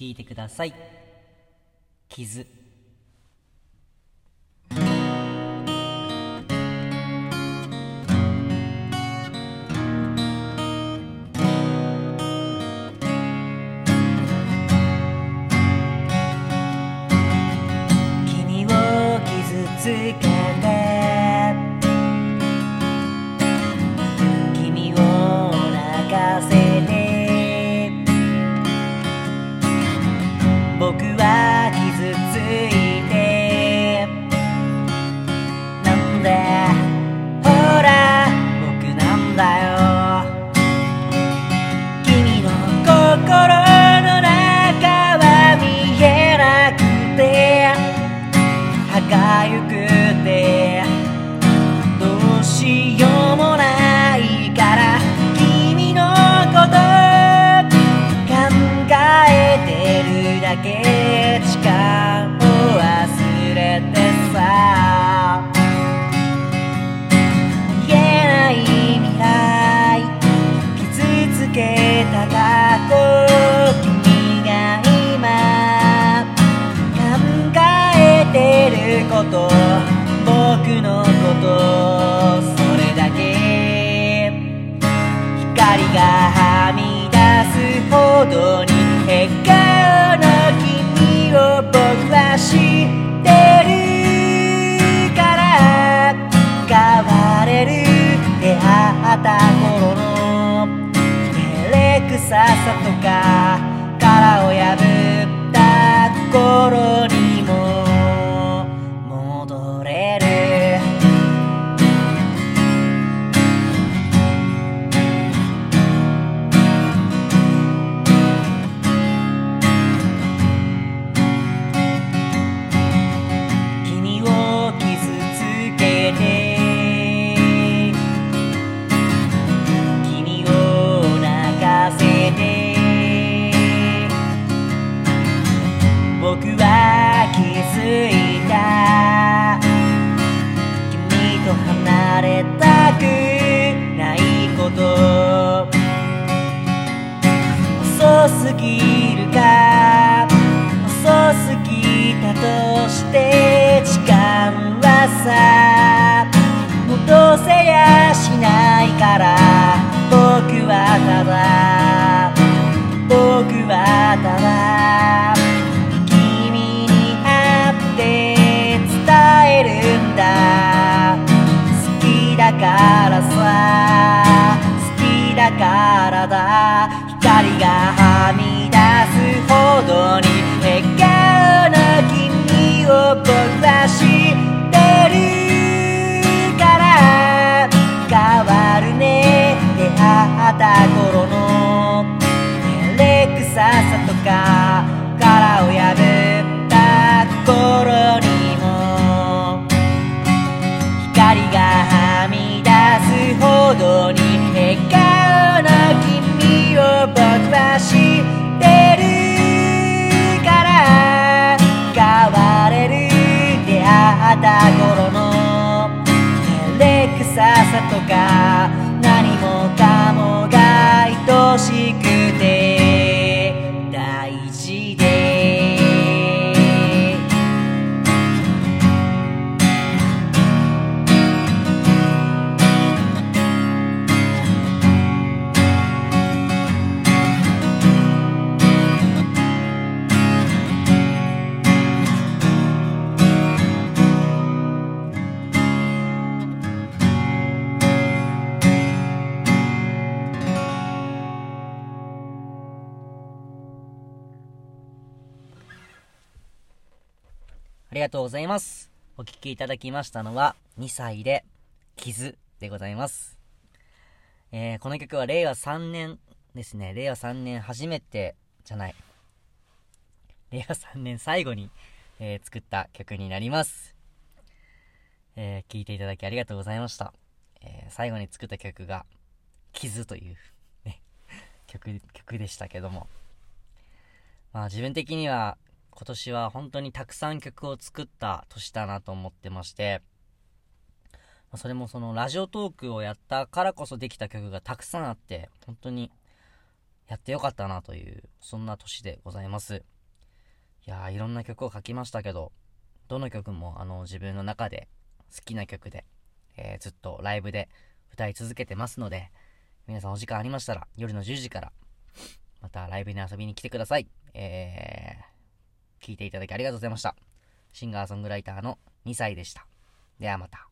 聴いてください。傷。君を傷つけがゆくてどうしようもないから君のこと考えてるだけ。近こと僕のことそれだけ。光がはみ出すほどに笑顔の君を僕は知ってるから。変われる出会った頃の照れくささとかされたくないこと。遅すぎるから。かありがとうございます。お聴きいただきましたのは、2歳で、傷でございます。えー、この曲は令和3年ですね。令和3年初めて、じゃない。令和3年最後に、えー作った曲になります。えー、聴いていただきありがとうございました。えー最後に作った曲が、傷という、ね、曲、曲でしたけども。まあ自分的には、今年は本当にたくさん曲を作った年だなと思ってまして、それもそのラジオトークをやったからこそできた曲がたくさんあって、本当にやってよかったなという、そんな年でございます。いやー、いろんな曲を書きましたけど、どの曲もあの自分の中で好きな曲で、えー、ずっとライブで歌い続けてますので、皆さんお時間ありましたら、夜の10時から、またライブに遊びに来てください。えー、聞いていただきありがとうございました。シンガーソングライターの2歳でした。ではまた。